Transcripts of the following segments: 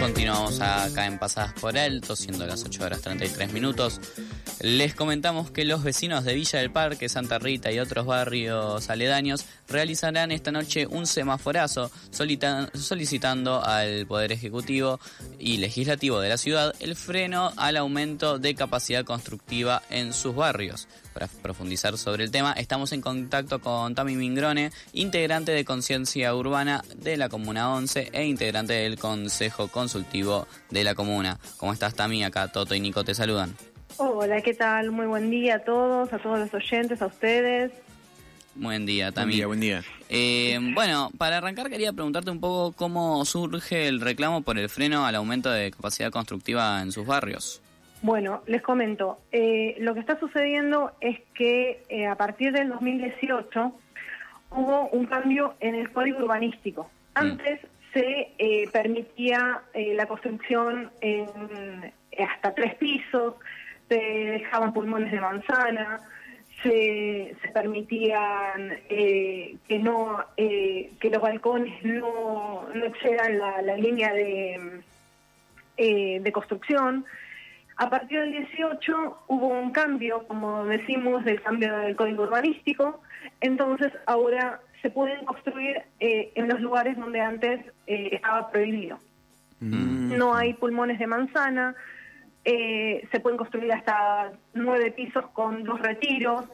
Continuamos acá en Pasadas por Alto, siendo las 8 horas 33 minutos. Les comentamos que los vecinos de Villa del Parque, Santa Rita y otros barrios aledaños realizarán esta noche un semaforazo solicitando al Poder Ejecutivo y Legislativo de la ciudad el freno al aumento de capacidad constructiva en sus barrios. Para profundizar sobre el tema, estamos en contacto con Tami Mingrone, integrante de Conciencia Urbana de la Comuna 11 e integrante del Consejo Consultivo de la Comuna. ¿Cómo estás, Tami? Acá Toto y Nico te saludan. Hola, ¿qué tal? Muy buen día a todos, a todos los oyentes, a ustedes. Buen día, también. Buen día, buen día. Eh, bueno, para arrancar quería preguntarte un poco cómo surge el reclamo por el freno al aumento de capacidad constructiva en sus barrios. Bueno, les comento, eh, lo que está sucediendo es que eh, a partir del 2018 hubo un cambio en el código urbanístico. Mm. Antes se permitía la construcción en hasta tres pisos, se dejaban pulmones de manzana, se, permitían eh, que no eh, que los balcones no, no excedan la, línea de, eh, de construcción. A partir del 18 hubo un cambio, como decimos, del cambio del código urbanístico, entonces ahora se pueden construir en los lugares donde antes estaba prohibido. Mm. No hay pulmones de manzana, eh, se pueden construir hasta nueve pisos con dos retiros.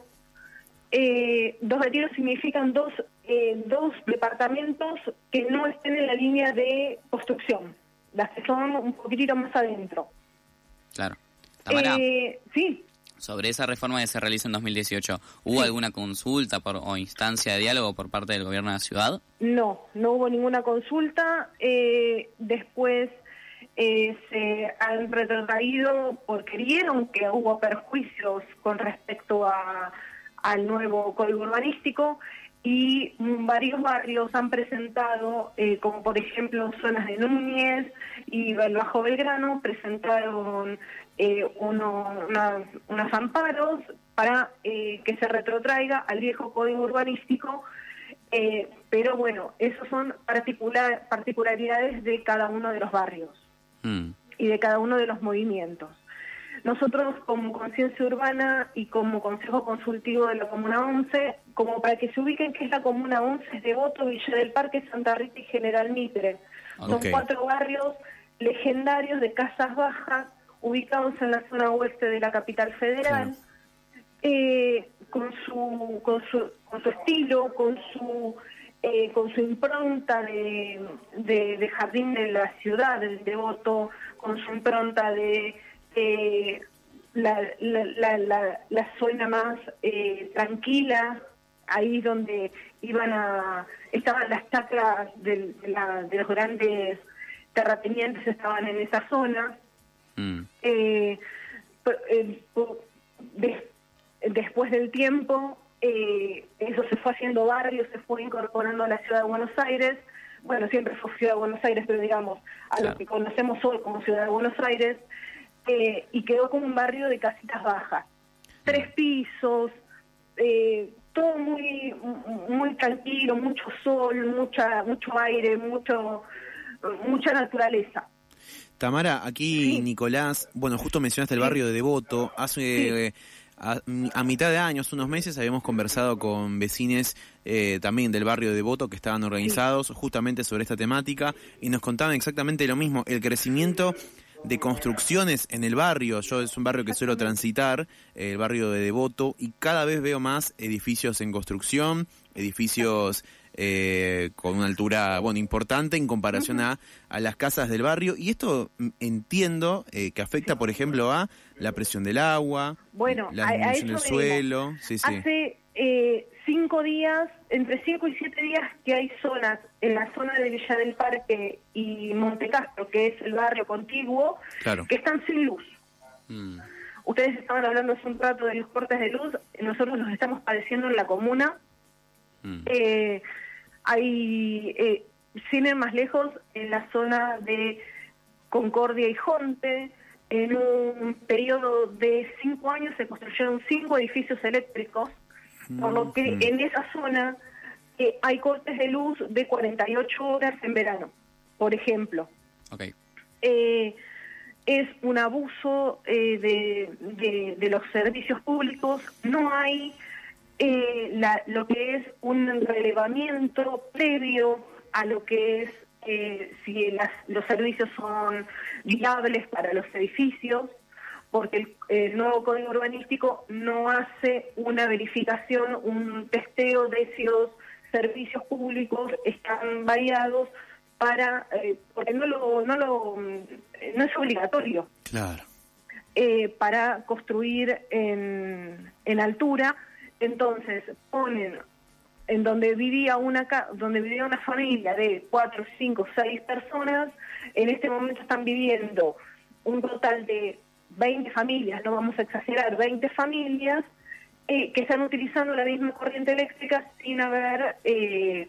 Eh, dos retiros significan dos, eh, dos departamentos que no estén en la línea de construcción, las que son un poquitito más adentro. Claro. sí. Sobre esa reforma que se realiza en 2018, ¿hubo alguna consulta por, o instancia de diálogo por parte del gobierno de la ciudad? No, no hubo ninguna consulta. después se han retrotraído porque vieron que hubo perjuicios con respecto al nuevo código urbanístico y varios barrios han presentado, eh, como por ejemplo zonas de Núñez y Bajo Belgrano, presentaron eh, uno, unos amparos para eh, que se retrotraiga al viejo código urbanístico, pero bueno, esos son particular, particularidades de cada uno de los barrios. Mm. y de cada uno de los movimientos. Nosotros como Conciencia Urbana y como Consejo Consultivo de la Comuna 11, como para que se ubiquen que es la Comuna 11, es Devoto, Villa del Parque, Santa Rita y General Mitre. Son cuatro barrios legendarios de casas bajas ubicados en la zona oeste de la capital federal, eh, con, su, con, su, con su estilo, con su eh, con su impronta de, de, jardín de la ciudad, del devoto, con su impronta de la, la, la, zona más eh, tranquila, ahí donde iban a estaban las chacras de, de los grandes terratenientes estaban en esa zona. Mm. Eh, después del tiempo eh, eso se fue haciendo barrio, se fue incorporando a la ciudad de Buenos Aires, bueno, siempre fue ciudad de Buenos Aires, pero digamos, a lo que conocemos hoy como ciudad de Buenos Aires, eh, y quedó como un barrio de casitas bajas, tres pisos, eh, todo muy muy tranquilo, mucho sol, mucha mucho aire, mucho mucha naturaleza. Tamara, aquí Nicolás, bueno, justo mencionaste el barrio de Devoto, hace a, mitad de año, hace unos meses, habíamos conversado con vecines eh, también del barrio de Devoto que estaban organizados justamente sobre esta temática y nos contaban exactamente lo mismo, el crecimiento de construcciones en el barrio. Yo es un barrio que suelo transitar, el barrio de Devoto, y cada vez veo más edificios en construcción, edificios eh, con una altura bueno importante en comparación a, a, las casas del barrio. Y esto mm, entiendo eh, que afecta por ejemplo a la presión del agua bueno la disminución del suelo. Hace eh, cinco días entre cinco y siete días que hay zonas en la zona de Villa del Parque y Montecastro que es el barrio contiguo que están sin luz mm. Ustedes estaban hablando hace un rato de los cortes de luz, nosotros los estamos padeciendo en la comuna. Mm. Eh, hay, eh, sin ir más lejos, en la zona de Concordia y Jonte, en un periodo de cinco años se construyeron cinco edificios eléctricos, por lo que en esa zona eh, hay cortes de luz de 48 horas en verano, por ejemplo. eh, es un abuso eh, de, de, los servicios públicos, no hay eh, la, lo que es un relevamiento previo a lo que es si las, los servicios son viables para los edificios, porque el, nuevo código urbanístico no hace una verificación, un testeo de si los servicios públicos están variados para, eh, porque no lo, no lo, no es obligatorio. Claro. Eh, para construir en, en altura, entonces ponen en donde vivía una donde vivía una familia de cuatro, cinco, seis personas, en este momento están viviendo un total de 20 familias, no vamos a exagerar, 20 familias eh, que están utilizando la misma corriente eléctrica sin haber eh,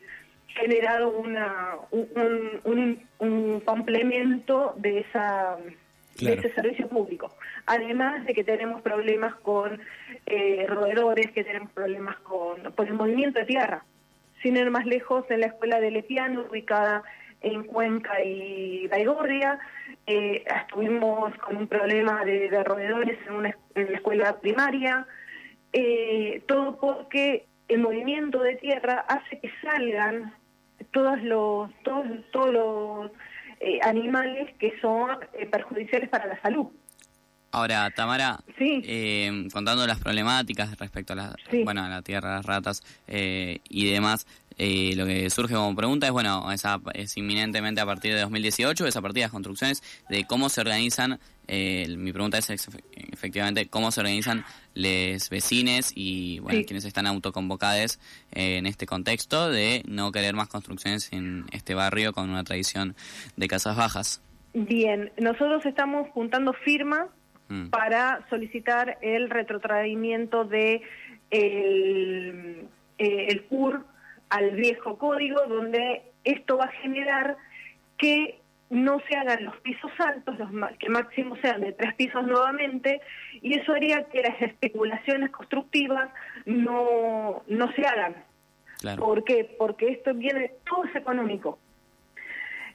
generado una, un, un, complemento de esa de ese servicio público. Además de que tenemos problemas con eh, roedores, que tenemos problemas con, el movimiento de tierra. Sin ir más lejos, en la escuela de Lepiano, ubicada en Cuenca y Baigorria, eh, estuvimos con un problema de, roedores en, una, la escuela primaria, eh, todo porque el movimiento de tierra hace que salgan todos los, todos, todos los eh, animales que son perjudiciales para la salud. Ahora, Tamara, eh, contando las problemáticas respecto a la, bueno, a la tierra, las ratas y demás, lo que surge como pregunta es, bueno, esa, es inminentemente a partir de 2018, esa partir de las construcciones, de cómo se organizan mi pregunta es efectivamente cómo se organizan los vecinos y bueno, quienes están autoconvocados en este contexto de no querer más construcciones en este barrio con una tradición de casas bajas. Bien, nosotros estamos juntando firmas mm. para solicitar el retrotraimiento de el, eh, el CUR al viejo código, donde esto va a generar que no se hagan los pisos altos, los que máximo sean de tres pisos nuevamente, y eso haría que las especulaciones constructivas no, no se hagan. ¿Por qué? Porque esto viene, todo es económico.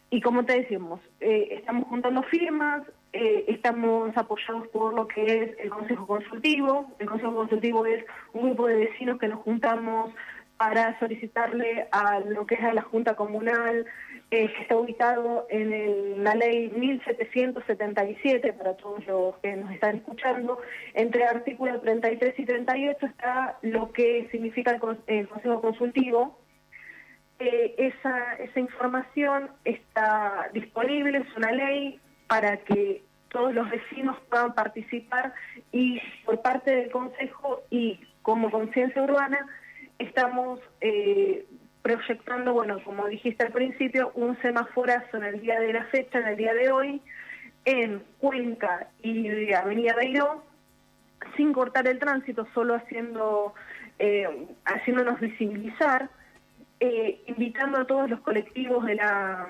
Y como te decimos, eh, estamos juntando firmas, eh, estamos apoyados por lo que es el Consejo Consultivo. El Consejo Consultivo es un grupo de vecinos que nos juntamos para solicitarle a lo que es a la Junta Comunal, eh, que está ubicado en la ley 1777, para todos los que nos están escuchando, entre artículos 33 y 38 está lo que significa el, Consejo Consultivo. Eh, esa, esa información está disponible, es una ley para que todos los vecinos puedan participar y por parte del Consejo y como conciencia urbana estamos eh, proyectando, bueno, como dijiste al principio, un semaforazo en el día de la fecha, en el día de hoy, en Cuenca y Avenida Beiró, sin cortar el tránsito, solo haciendo, eh, haciéndonos visibilizar, eh, invitando a todos los colectivos de la,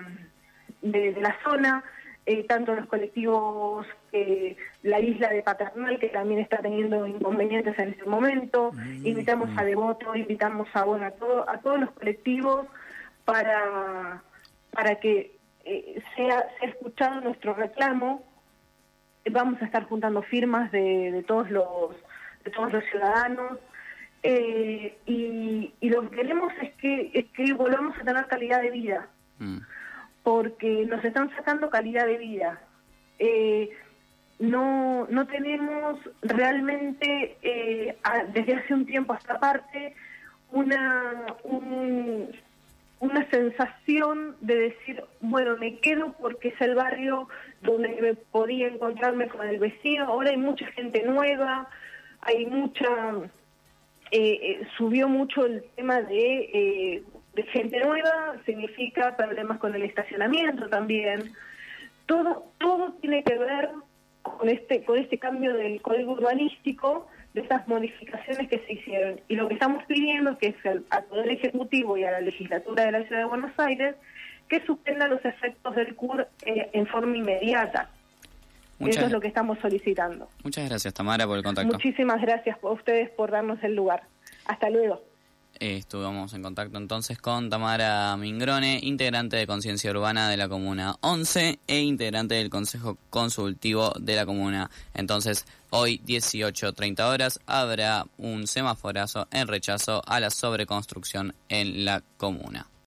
de la zona, eh, tanto los colectivos, eh, la isla de Paternal, que también está teniendo inconvenientes en este momento, mm, invitamos a. Devoto, invitamos a, bueno, a, todo, a todos los colectivos para, para que eh, sea, sea escuchado nuestro reclamo. Vamos a estar juntando firmas de, de todos los de todos los ciudadanos y, y, lo que queremos es que, es que volvamos a tener calidad de vida. Mm porque nos están sacando calidad de vida. Eh, no, no tenemos realmente eh, desde hace un tiempo hasta parte una, una sensación de decir, bueno, me quedo porque es el barrio donde podía encontrarme con el vecino, ahora hay mucha gente nueva, hay mucha, eh, subió mucho el tema de de gente nueva significa problemas con el estacionamiento también. Todo, todo tiene que ver con este, con este cambio del código urbanístico, de estas modificaciones que se hicieron. Y lo que estamos pidiendo que es al, Poder Ejecutivo y a la legislatura de la Ciudad de Buenos Aires que suspenda los efectos del CUR eh, en forma inmediata. Eso es lo que estamos solicitando. Muchas gracias, Tamara, por el contacto. Muchísimas gracias a ustedes por darnos el lugar. Hasta luego. Estuvimos en contacto entonces con Tamara Mingrone, integrante de Conciencia Urbana de la Comuna 11 e integrante del Consejo Consultivo de la Comuna. Entonces, hoy 18.30 horas habrá un semaforazo en rechazo a la sobreconstrucción en la comuna.